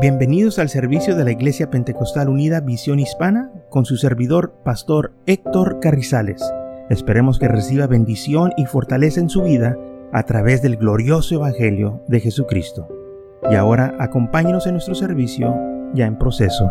Bienvenidos al servicio de la Iglesia Pentecostal Unida Visión Hispana con su servidor, Pastor Héctor Carrizales. Esperemos que reciba bendición y fortaleza en su vida a través del glorioso Evangelio de Jesucristo. Y ahora acompáñenos en nuestro servicio ya en proceso.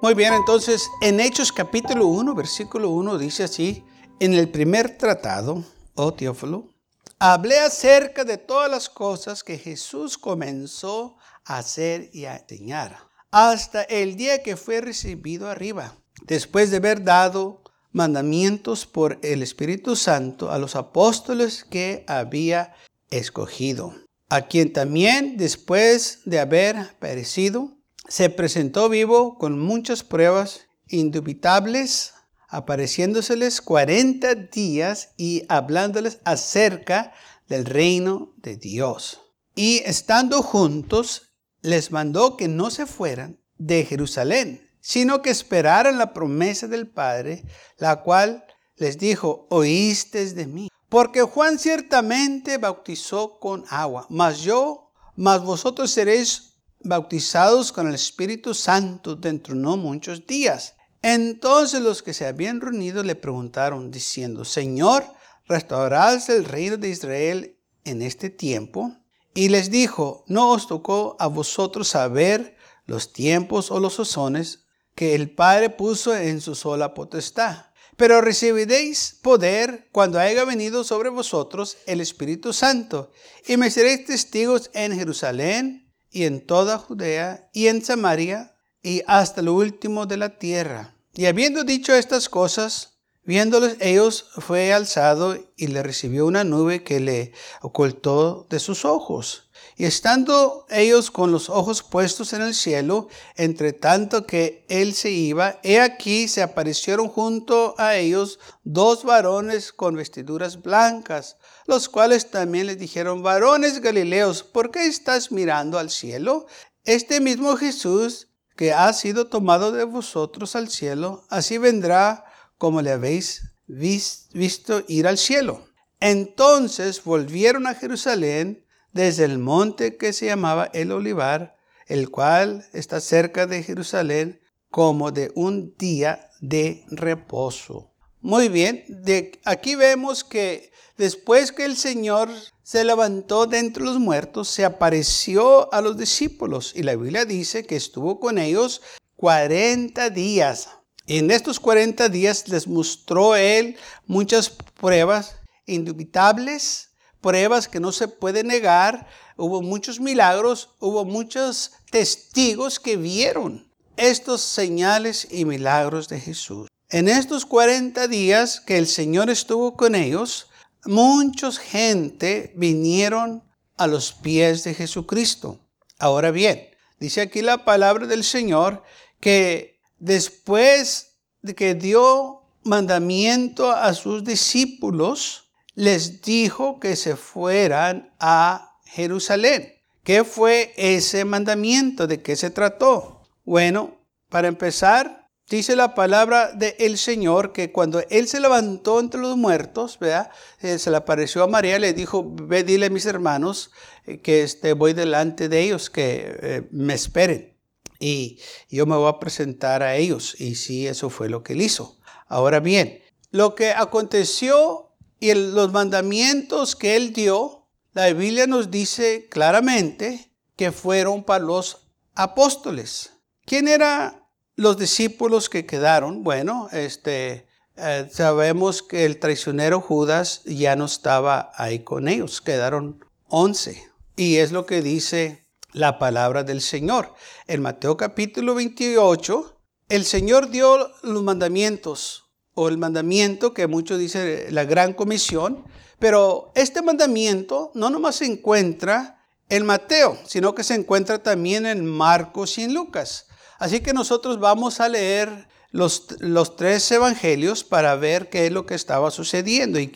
Muy bien, entonces en Hechos capítulo 1, versículo 1 dice así, en el primer tratado, oh Teófilo, hablé acerca de todas las cosas que Jesús comenzó a hacer y a enseñar, hasta el día que fue recibido arriba, después de haber dado mandamientos por el Espíritu Santo a los apóstoles que había escogido, a quien también después de haber perecido, se presentó vivo con muchas pruebas indubitables apareciéndoseles 40 días y hablándoles acerca del reino de Dios. Y estando juntos, les mandó que no se fueran de Jerusalén, sino que esperaran la promesa del Padre, la cual les dijo, oíste de mí. Porque Juan ciertamente bautizó con agua, mas yo, mas vosotros seréis bautizados con el Espíritu Santo dentro no muchos días. Entonces los que se habían reunido le preguntaron diciendo, Señor, ¿restaurarás el reino de Israel en este tiempo? Y les dijo, no os tocó a vosotros saber los tiempos o los sazones que el Padre puso en su sola potestad. Pero recibiréis poder cuando haya venido sobre vosotros el Espíritu Santo, y me seréis testigos en Jerusalén y en toda Judea y en Samaria y hasta lo último de la tierra. Y habiendo dicho estas cosas, viéndoles ellos, fue alzado y le recibió una nube que le ocultó de sus ojos. Y estando ellos con los ojos puestos en el cielo, entre tanto que él se iba, he aquí se aparecieron junto a ellos dos varones con vestiduras blancas, los cuales también les dijeron, varones galileos, ¿por qué estás mirando al cielo? Este mismo Jesús que ha sido tomado de vosotros al cielo, así vendrá como le habéis visto ir al cielo. Entonces volvieron a Jerusalén desde el monte que se llamaba el Olivar, el cual está cerca de Jerusalén, como de un día de reposo. Muy bien, de aquí vemos que después que el Señor se levantó de entre los muertos, se apareció a los discípulos y la Biblia dice que estuvo con ellos 40 días. En estos 40 días les mostró él muchas pruebas indubitables, pruebas que no se puede negar. Hubo muchos milagros, hubo muchos testigos que vieron estos señales y milagros de Jesús. En estos 40 días que el Señor estuvo con ellos, muchos gente vinieron a los pies de Jesucristo. Ahora bien, dice aquí la palabra del Señor que después de que dio mandamiento a sus discípulos, les dijo que se fueran a Jerusalén. ¿Qué fue ese mandamiento? ¿De qué se trató? Bueno, para empezar, Dice la palabra del Señor que cuando Él se levantó entre los muertos, ¿verdad? Eh, se le apareció a María, le dijo, ve, dile a mis hermanos eh, que este, voy delante de ellos, que eh, me esperen. Y yo me voy a presentar a ellos. Y sí, eso fue lo que Él hizo. Ahora bien, lo que aconteció y los mandamientos que Él dio, la Biblia nos dice claramente que fueron para los apóstoles. ¿Quién era los discípulos que quedaron, bueno, este, eh, sabemos que el traicionero Judas ya no estaba ahí con ellos, quedaron once. Y es lo que dice la palabra del Señor. En Mateo capítulo 28, el Señor dio los mandamientos, o el mandamiento que muchos dicen la gran comisión, pero este mandamiento no nomás se encuentra en Mateo, sino que se encuentra también en Marcos y en Lucas. Así que nosotros vamos a leer los, los, tres evangelios para ver qué es lo que estaba sucediendo y,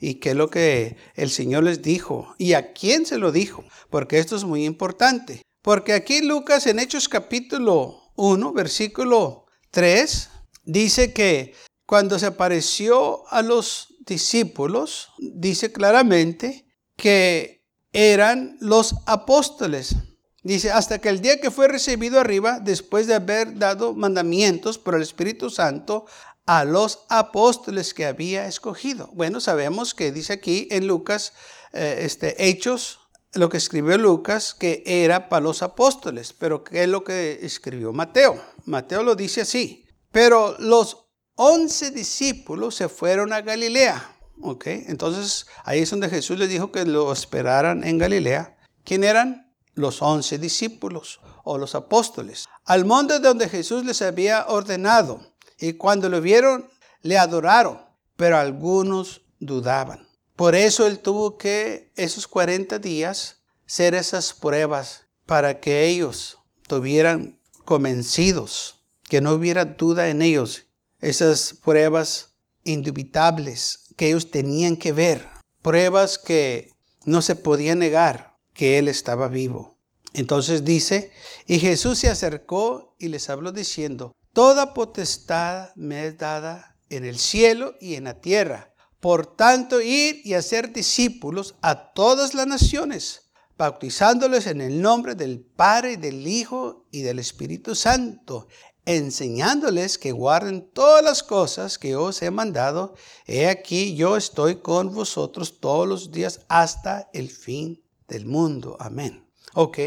y, qué es lo que el Señor les dijo y a quién se lo dijo, porque esto es muy importante. Porque aquí Lucas en Hechos capítulo 1, versículo 3, dice que cuando se apareció a los discípulos, dice claramente que eran los apóstoles. Dice, hasta que el día que fue recibido arriba, después de haber dado mandamientos por el Espíritu Santo a los apóstoles que había escogido. Bueno, sabemos que dice aquí en Lucas, eh, este, Hechos, lo que escribió Lucas, que era para los apóstoles, pero ¿qué es lo que escribió Mateo? Mateo lo dice así, pero los once discípulos se fueron a Galilea. ¿Ok? Entonces ahí es donde Jesús les dijo que lo esperaran en Galilea. ¿Quién eran? Los once discípulos o los apóstoles. Al monte donde Jesús les había ordenado. Y cuando lo vieron, le adoraron, pero algunos dudaban. Por eso él tuvo que esos 40 días ser esas pruebas para que ellos tuvieran convencidos, que no hubiera duda en ellos. Esas pruebas indubitables que ellos tenían que ver, pruebas que no se podía negar que Él estaba vivo. Entonces dice, y Jesús se acercó y les habló diciendo, Toda potestad me es dada en el cielo y en la tierra. Por tanto, ir y hacer discípulos a todas las naciones, bautizándoles en el nombre del Padre, del Hijo y del Espíritu Santo, enseñándoles que guarden todas las cosas que os he mandado. He aquí, yo estoy con vosotros todos los días hasta el fin del mundo. Amén. Ok,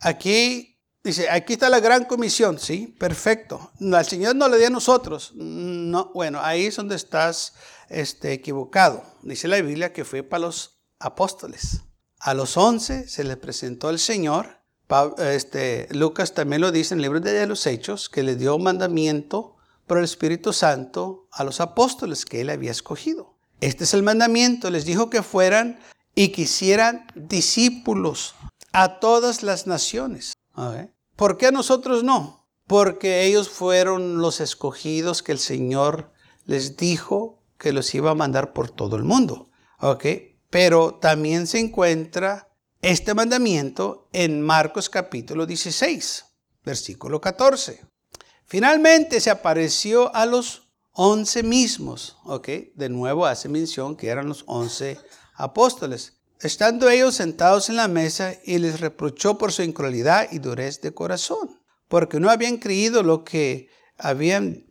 aquí dice, aquí está la gran comisión, ¿sí? Perfecto. Al Señor no le dio a nosotros. No, bueno, ahí es donde estás este, equivocado. Dice la Biblia que fue para los apóstoles. A los once se les presentó el Señor este, Lucas también lo dice en el libro de los Hechos, que le dio mandamiento por el Espíritu Santo a los apóstoles que él había escogido. Este es el mandamiento, les dijo que fueran y que hicieran discípulos a todas las naciones. ¿Por qué nosotros no? Porque ellos fueron los escogidos que el Señor les dijo que los iba a mandar por todo el mundo. Pero también se encuentra este mandamiento en Marcos capítulo 16, versículo 14. Finalmente se apareció a los once mismos, ¿ok? De nuevo hace mención que eran los once apóstoles. Estando ellos sentados en la mesa y les reprochó por su incredulidad y durez de corazón, porque no habían creído lo que habían,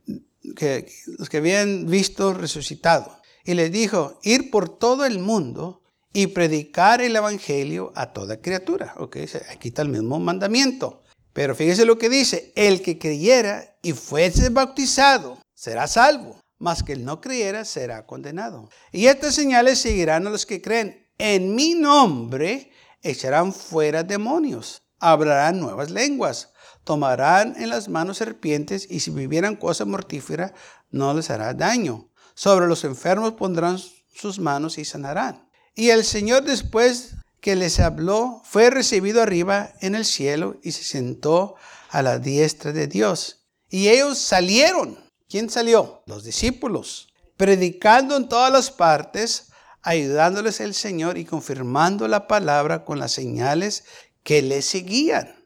que, los que habían visto resucitado. Y les dijo, ir por todo el mundo y predicar el Evangelio a toda criatura. Ok, aquí está el mismo mandamiento. Pero fíjese lo que dice, el que creyera y fuese bautizado será salvo, mas que el no creyera será condenado. Y estas señales seguirán a los que creen. En mi nombre echarán fuera demonios, hablarán nuevas lenguas, tomarán en las manos serpientes y si vivieran cosa mortífera no les hará daño. Sobre los enfermos pondrán sus manos y sanarán. Y el Señor después que les habló fue recibido arriba en el cielo y se sentó a la diestra de Dios. Y ellos salieron. ¿Quién salió? Los discípulos. Predicando en todas las partes, ayudándoles el Señor y confirmando la palabra con las señales que le seguían.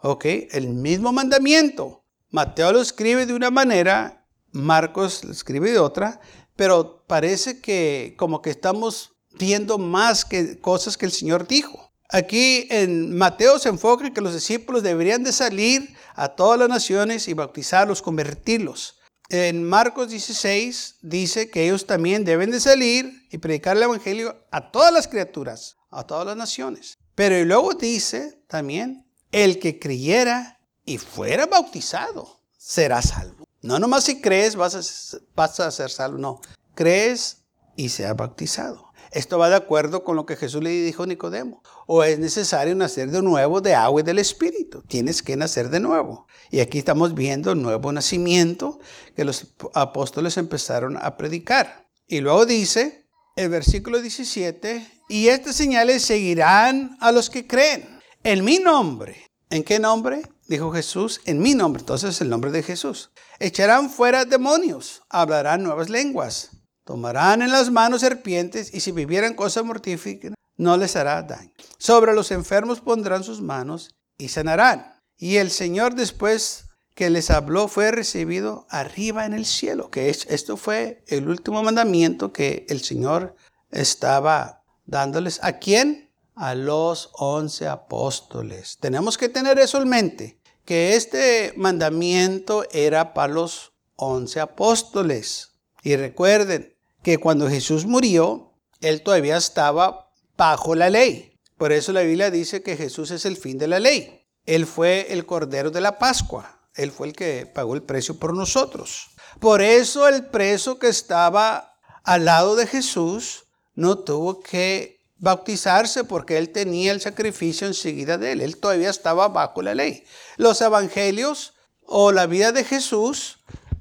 Ok, el mismo mandamiento. Mateo lo escribe de una manera, Marcos lo escribe de otra, pero parece que como que estamos viendo más que cosas que el Señor dijo. Aquí en Mateo se enfoca en que los discípulos deberían de salir a todas las naciones y bautizarlos, convertirlos. En Marcos 16 dice que ellos también deben de salir y predicar el Evangelio a todas las criaturas, a todas las naciones. Pero luego dice también, el que creyera y fuera bautizado será salvo. No nomás si crees vas a, vas a ser salvo, no. Crees y sea bautizado. Esto va de acuerdo con lo que Jesús le dijo a Nicodemo. O es necesario nacer de nuevo de agua y del Espíritu. Tienes que nacer de nuevo. Y aquí estamos viendo el nuevo nacimiento que los apóstoles empezaron a predicar. Y luego dice el versículo 17, y estas señales seguirán a los que creen. En mi nombre. ¿En qué nombre? Dijo Jesús, en mi nombre. Entonces el nombre de Jesús. Echarán fuera demonios, hablarán nuevas lenguas Tomarán en las manos serpientes y si vivieran cosa mortífica no les hará daño. Sobre los enfermos pondrán sus manos y sanarán. Y el Señor después que les habló fue recibido arriba en el cielo, que esto fue el último mandamiento que el Señor estaba dándoles a quién? A los once apóstoles. Tenemos que tener eso en mente, que este mandamiento era para los once apóstoles. Y recuerden que cuando Jesús murió, él todavía estaba bajo la ley. Por eso la Biblia dice que Jesús es el fin de la ley. Él fue el Cordero de la Pascua. Él fue el que pagó el precio por nosotros. Por eso el preso que estaba al lado de Jesús no tuvo que bautizarse porque él tenía el sacrificio enseguida de él. Él todavía estaba bajo la ley. Los evangelios o la vida de Jesús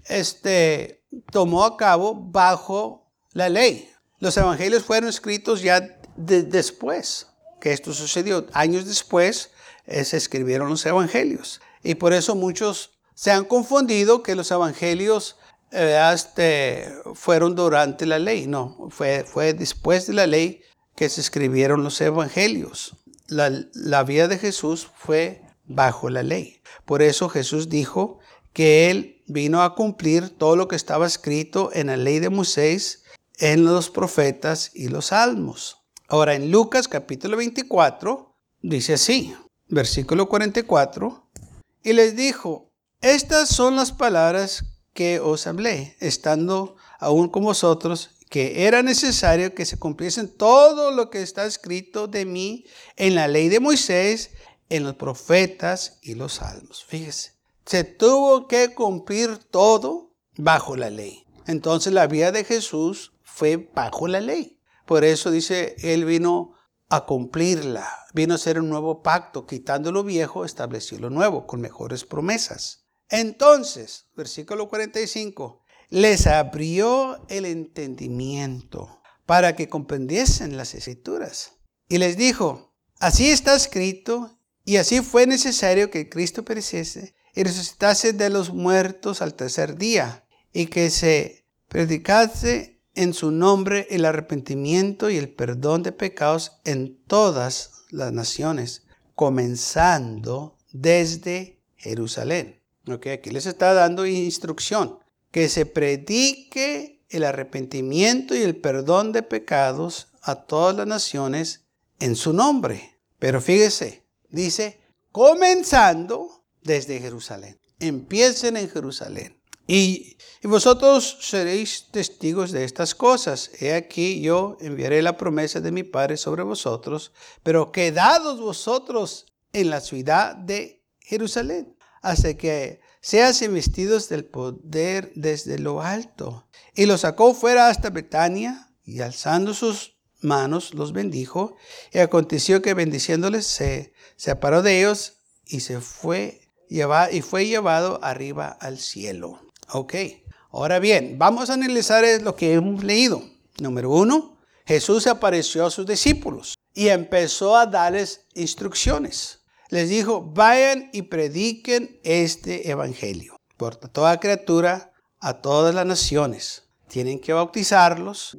este, tomó a cabo bajo la ley. Los evangelios fueron escritos ya después que esto sucedió. Años después eh, se escribieron los evangelios. Y por eso muchos se han confundido que los evangelios eh, este, fueron durante la ley. No, fue, fue después de la ley que se escribieron los evangelios. La, la vida de Jesús fue bajo la ley. Por eso Jesús dijo que Él vino a cumplir todo lo que estaba escrito en la ley de Moisés, en los profetas y los salmos. Ahora en Lucas capítulo 24 dice así, versículo 44, y les dijo, estas son las palabras que os hablé, estando aún con vosotros, que era necesario que se cumpliesen todo lo que está escrito de mí en la ley de Moisés, en los profetas y los salmos. Fíjese, se tuvo que cumplir todo bajo la ley. Entonces la vida de Jesús fue bajo la ley. Por eso dice, Él vino a cumplirla, vino a hacer un nuevo pacto, quitando lo viejo, estableció lo nuevo, con mejores promesas. Entonces, versículo 45, les abrió el entendimiento para que comprendiesen las escrituras. Y les dijo, así está escrito, y así fue necesario que Cristo pereciese y resucitase de los muertos al tercer día, y que se predicase en su nombre el arrepentimiento y el perdón de pecados en todas las naciones, comenzando desde Jerusalén. Okay, aquí les está dando instrucción, que se predique el arrepentimiento y el perdón de pecados a todas las naciones en su nombre. Pero fíjese, dice, comenzando desde Jerusalén. Empiecen en Jerusalén. Y, vosotros seréis testigos de estas cosas. He aquí yo enviaré la promesa de mi Padre sobre vosotros, pero quedados vosotros en la ciudad de Jerusalén, hasta que seas investidos del poder desde lo alto. Y los sacó fuera hasta Betania, y alzando sus manos los bendijo, y aconteció que bendiciéndoles se separó de ellos y se fue y fue llevado arriba al cielo. Ok, ahora bien, vamos a analizar lo que hemos leído. Número uno, Jesús apareció a sus discípulos y empezó a darles instrucciones. Les dijo, vayan y prediquen este evangelio por toda criatura a todas las naciones. Tienen que bautizarlos.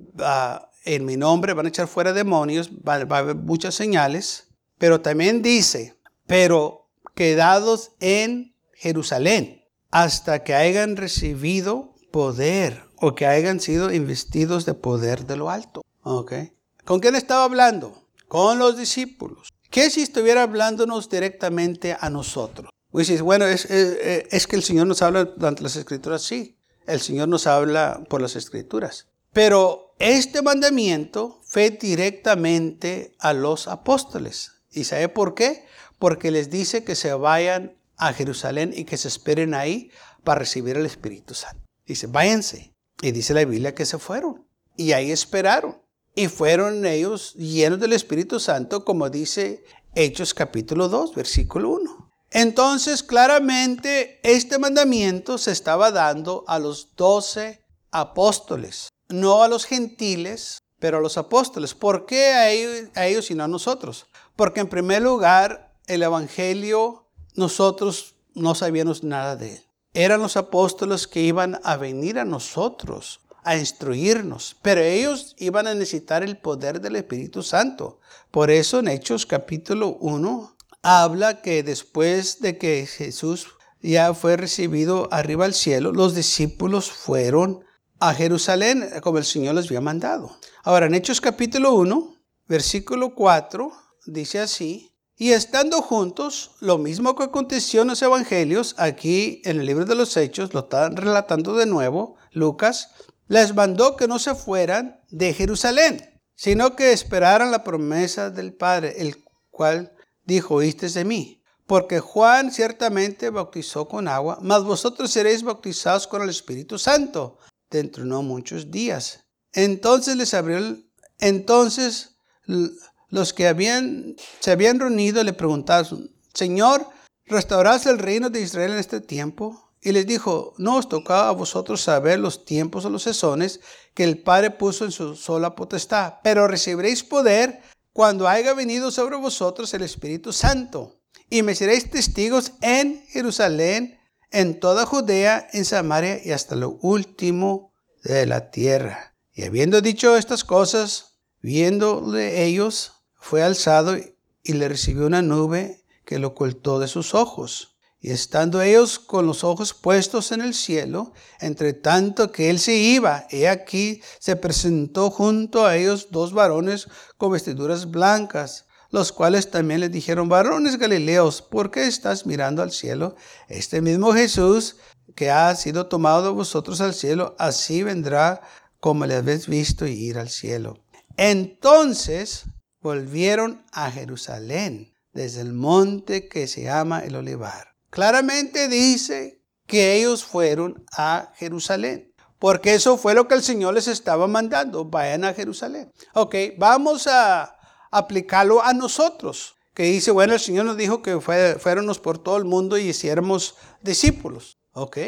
en mi nombre van a echar fuera demonios. va a haber muchas señales. Pero también dice, pero quedados en Jerusalén hasta que hayan recibido poder o que hayan sido investidos de poder de lo alto. Okay. ¿Con quién estaba hablando? Con los discípulos. ¿Qué si estuviera hablándonos directamente a nosotros? Bueno, es, es, que el Señor nos habla durante las escrituras, sí. El Señor nos habla por las escrituras. Pero este mandamiento fue directamente a los apóstoles. ¿Y sabe por qué? porque les dice que se vayan a Jerusalén y que se esperen ahí para recibir el Espíritu Santo. Dice, váyanse. Y dice la Biblia que se fueron. Y ahí esperaron. Y fueron ellos llenos del Espíritu Santo, como dice Hechos capítulo 2, versículo 1. Entonces, claramente, este mandamiento se estaba dando a los doce apóstoles, no a los gentiles, pero a los apóstoles. ¿Por qué a ellos, a ellos y no a nosotros? Porque en primer lugar, el Evangelio nosotros no sabíamos nada de él. Eran los apóstoles que iban a venir a nosotros a instruirnos, pero ellos iban a necesitar el poder del Espíritu Santo. Por eso en Hechos capítulo 1 habla que después de que Jesús ya fue recibido arriba al cielo, los discípulos fueron a Jerusalén como el Señor les había mandado. Ahora en Hechos capítulo 1 versículo 4, dice así, y estando juntos, lo mismo que aconteció en los evangelios, aquí en el libro de los Hechos, lo están relatando de nuevo, Lucas, les mandó que no se fueran de Jerusalén, sino que esperaran la promesa del Padre, el cual dijo, oíste de mí. Porque Juan ciertamente bautizó con agua, mas vosotros seréis bautizados con el Espíritu Santo dentro de no muchos días. Entonces les abrió, entonces los que habían, se habían reunido le preguntaron, Señor, ¿restaurás el reino de Israel en este tiempo? Y les dijo, no os toca a vosotros saber los tiempos o los sesones que el Padre puso en su sola potestad, pero recibiréis poder cuando haya venido sobre vosotros el Espíritu Santo. Y me seréis testigos en Jerusalén, en toda Judea, en Samaria y hasta lo último de la tierra. Y habiendo dicho estas cosas, viéndole ellos, fue alzado y le recibió una nube que lo ocultó de sus ojos. Y estando ellos con los ojos puestos en el cielo, entre tanto que él se iba, he aquí se presentó junto a ellos dos varones con vestiduras blancas, los cuales también le dijeron, varones galileos, ¿por qué estás mirando al cielo? Este mismo Jesús que ha sido tomado de vosotros al cielo, así vendrá como le habéis visto ir al cielo. Entonces volvieron a Jerusalén desde el monte que se llama el Olivar claramente dice que ellos fueron a Jerusalén. Porque eso fue lo que el Señor les estaba mandando. Vayan a Jerusalén. Ok, vamos a aplicarlo a nosotros. Que dice, bueno, el Señor nos dijo que fuéramos por todo el mundo y hiciéramos discípulos. Ok.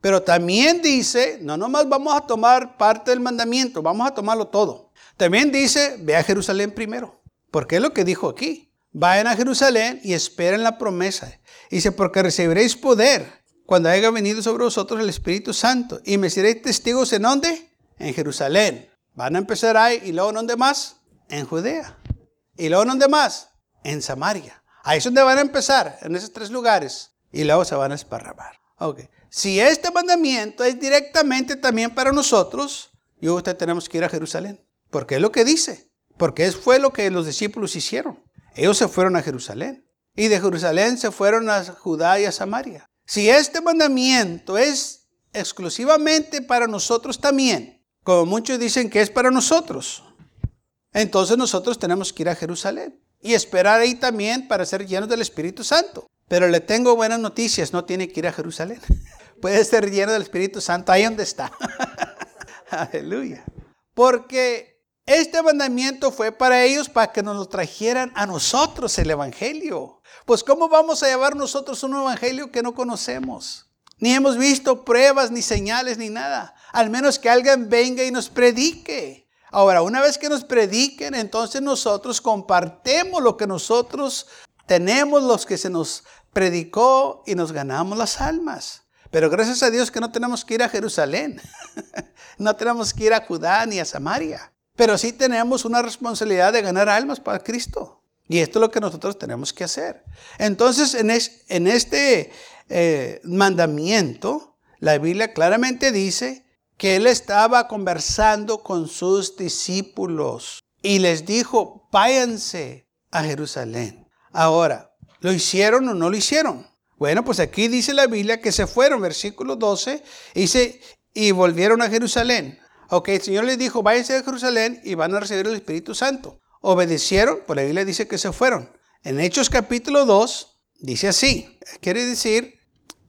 Pero también dice, no nomás vamos a tomar parte del mandamiento, vamos a tomarlo todo. También dice, ve a Jerusalén primero. Porque es lo que dijo aquí. Vayan a Jerusalén y esperen la promesa. Dice, porque recibiréis poder cuando haya venido sobre vosotros el Espíritu Santo. Y me seréis testigos en dónde? En Jerusalén. Van a empezar ahí y luego en dónde más? En Judea. Y luego en dónde más? En Samaria. Ahí es donde van a empezar, en esos tres lugares. Y luego se van a esparramar. Ok. Si este mandamiento es directamente también para nosotros, yo y usted tenemos que ir a Jerusalén. Porque es lo que dice. Porque fue lo que los discípulos hicieron. Ellos se fueron a Jerusalén y de Jerusalén se fueron a Judá y a Samaria. Si este mandamiento es exclusivamente para nosotros también, como muchos dicen que es para nosotros, entonces nosotros tenemos que ir a Jerusalén y esperar ahí también para ser llenos del Espíritu Santo. Pero le tengo buenas noticias, no tiene que ir a Jerusalén. Puede ser lleno del Espíritu Santo ahí donde está. Aleluya. Porque este mandamiento fue para ellos para que nos lo trajeran a nosotros el Evangelio. Pues ¿cómo vamos a llevar nosotros un Evangelio que no conocemos? Ni hemos visto pruebas, ni señales, ni nada. Al menos que alguien venga y nos predique. Ahora, una vez que nos prediquen, entonces nosotros compartemos lo que nosotros tenemos, los que se nos predicó y nos ganamos las almas. Pero gracias a Dios que no tenemos que ir a Jerusalén. no tenemos que ir a Judá ni a Samaria. Pero sí tenemos una responsabilidad de ganar almas para Cristo. Y esto es lo que nosotros tenemos que hacer. Entonces, en, este eh, mandamiento, la Biblia claramente dice que Él estaba conversando con sus discípulos y les dijo, váyanse a Jerusalén. Ahora, ¿lo hicieron o no lo hicieron? Bueno, pues aquí dice la Biblia que se fueron, versículo 12, dice, y volvieron a Jerusalén. Ok, el Señor les dijo, váyanse a Jerusalén y van a recibir el Espíritu Santo. Obedecieron, por la Biblia dice que se fueron. En Hechos capítulo 2 dice así, quiere decir,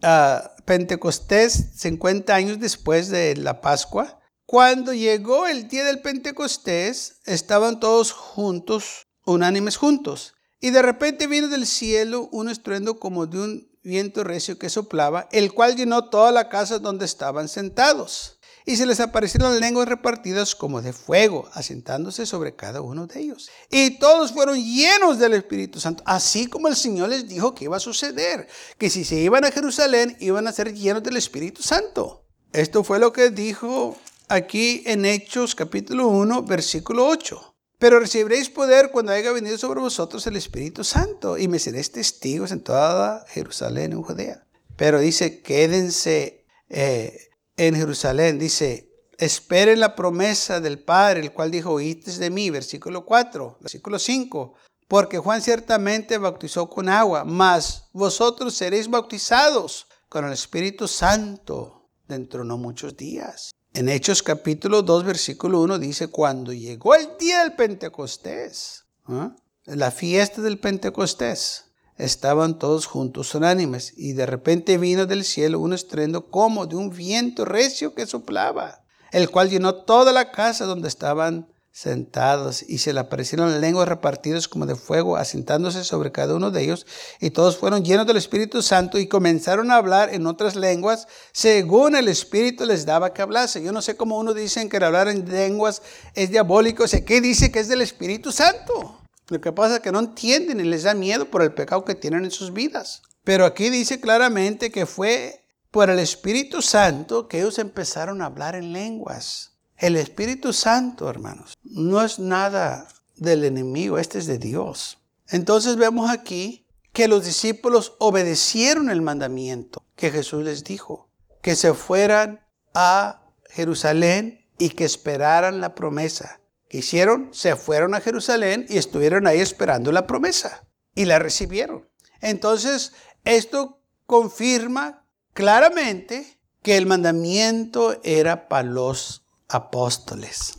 uh, Pentecostés 50 años después de la Pascua, cuando llegó el día del Pentecostés, estaban todos juntos, unánimes juntos. Y de repente vino del cielo un estruendo como de un viento recio que soplaba, el cual llenó toda la casa donde estaban sentados y se les aparecieron lenguas repartidas como de fuego, asentándose sobre cada uno de ellos. Y todos fueron llenos del Espíritu Santo, así como el Señor les dijo que iba a suceder, que si se iban a Jerusalén iban a ser llenos del Espíritu Santo. Esto fue lo que dijo aquí en Hechos capítulo 1, versículo 8. Pero recibiréis poder cuando haya venido sobre vosotros el Espíritu Santo y me seréis testigos en toda Jerusalén y Judea. Pero dice, quédense. Eh, en Jerusalén, dice, esperen la promesa del Padre, el cual dijo, oíste de mí, versículo 4, versículo 5. Porque Juan ciertamente bautizó con agua, mas vosotros seréis bautizados con el Espíritu Santo dentro de no muchos días. En Hechos capítulo 2, versículo 1 dice, cuando llegó el día del Pentecostés, ¿ah? la fiesta del Pentecostés, estaban todos juntos unánimes y de repente vino del cielo un estruendo como de un viento recio que soplaba, el cual llenó toda la casa donde estaban sentados y se le aparecieron lenguas repartidas como de fuego, asentándose sobre cada uno de ellos, y todos fueron llenos del Espíritu Santo y comenzaron a hablar en otras lenguas según el Espíritu les daba que hablase. Yo no sé cómo uno dice que hablar en lenguas es diabólico, sé qué dice que es del Espíritu Santo. Lo que pasa es que no entienden y les da miedo por el pecado que tienen en sus vidas. Pero aquí dice claramente que fue por el Espíritu Santo que ellos empezaron a hablar en lenguas. El Espíritu Santo, hermanos, no es nada del enemigo, este es de Dios. Entonces vemos aquí que los discípulos obedecieron el mandamiento que Jesús les dijo, que se fueran a Jerusalén y que esperaran la promesa. ¿Qué hicieron? Se fueron a Jerusalén y estuvieron ahí esperando la promesa y la recibieron. Entonces, esto confirma claramente que el mandamiento era para los apóstoles.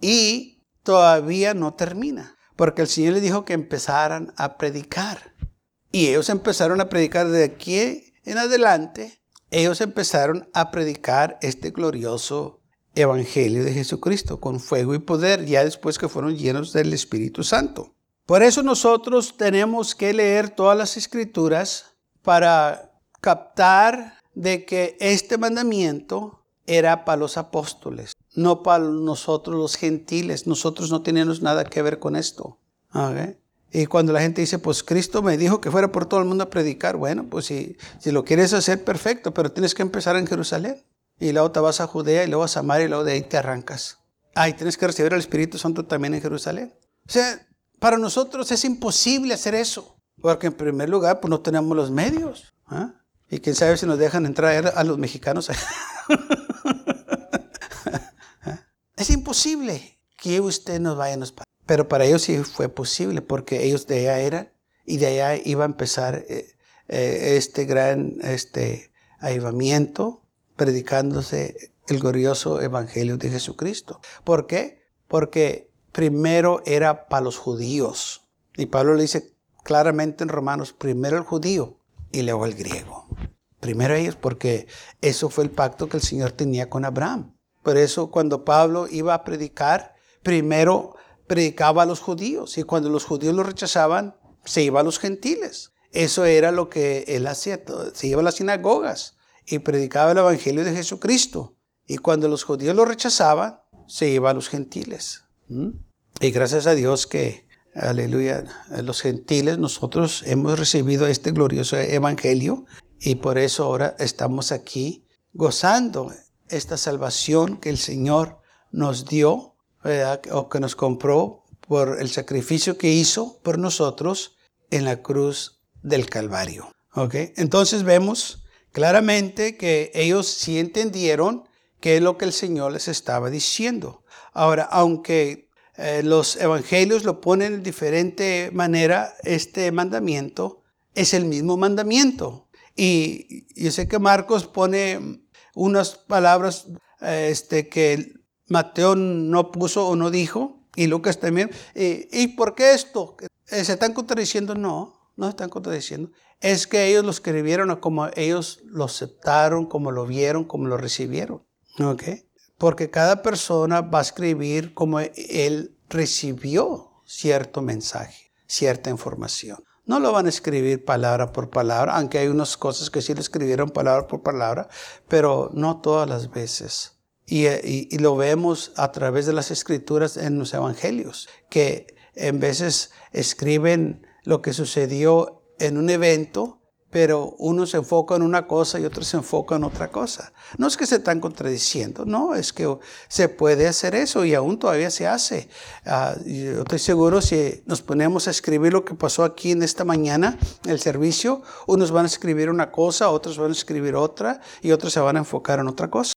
Y todavía no termina, porque el Señor le dijo que empezaran a predicar. Y ellos empezaron a predicar de aquí en adelante. Ellos empezaron a predicar este glorioso evangelio de Jesucristo con fuego y poder, ya después que fueron llenos del Espíritu Santo. Por eso nosotros tenemos que leer todas las escrituras para captar de que este mandamiento era para los apóstoles, no para nosotros los gentiles. Nosotros no teníamos nada que ver con esto. Y cuando la gente dice, pues Cristo me dijo que fuera por todo el mundo a predicar, bueno, pues si, si lo quieres hacer, perfecto, pero tienes que empezar en Jerusalén. Y luego te vas a Judea y luego a Samaria y luego de ahí te arrancas. Ah, y tienes que recibir al Espíritu Santo también en Jerusalén. O sea, para nosotros es imposible hacer eso. Porque en primer lugar, pues no tenemos los medios. ¿ah? Y quién sabe si nos dejan entrar a los mexicanos. Es imposible que usted nos vaya a nos Pero para ellos sí fue posible porque ellos de allá eran y de allá iba a empezar eh, eh, este gran este, avivamiento predicándose el glorioso evangelio de Jesucristo. ¿Por qué? Porque primero era para los judíos. Y Pablo le dice claramente en Romanos, primero el judío y luego el griego. Primero ellos porque eso fue el pacto que el Señor tenía con Abraham. Por eso cuando Pablo iba a predicar, primero predicaba a los judíos y cuando los judíos lo rechazaban, se iba a los gentiles. Eso era lo que él hacía. Se iba a las sinagogas y predicaba el Evangelio de Jesucristo. Y cuando los judíos lo rechazaban, se iba a los gentiles. ¿Mm? Y gracias a Dios que, aleluya, los gentiles, nosotros hemos recibido este glorioso Evangelio y por eso ahora estamos aquí gozando esta salvación que el Señor nos dio, o que nos compró por el sacrificio que hizo por nosotros en la cruz del Calvario. ¿Okay? Entonces vemos claramente que ellos sí entendieron qué es lo que el Señor les estaba diciendo. Ahora, aunque eh, los evangelios lo ponen de diferente manera, este mandamiento es el mismo mandamiento. Y yo sé que Marcos pone unas palabras este, que Mateo no puso o no dijo, y Lucas también. ¿Y por qué esto? ¿Se están contradiciendo? No, no están contradiciendo. Es que ellos lo escribieron como ellos lo aceptaron, como lo vieron, como lo recibieron. ¿Ok? Porque cada persona va a escribir como él recibió cierto mensaje, cierta información. No lo van a escribir palabra por palabra, aunque hay unas cosas que sí lo escribieron palabra por palabra, pero no todas las veces. Y, lo vemos a través de las escrituras en los evangelios, que en veces escriben lo que sucedió en un evento pero uno se enfoca en una cosa y otro se enfoca en otra cosa. No es que se están contradiciendo, no, es que se puede hacer eso y aún todavía se hace. Ah, yo estoy seguro si nos ponemos a escribir lo que pasó aquí en esta mañana, el servicio, unos van a escribir una cosa, otros van a escribir otra y otros se van a enfocar en otra cosa.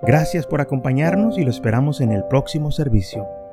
Gracias por acompañarnos y lo esperamos en el próximo servicio.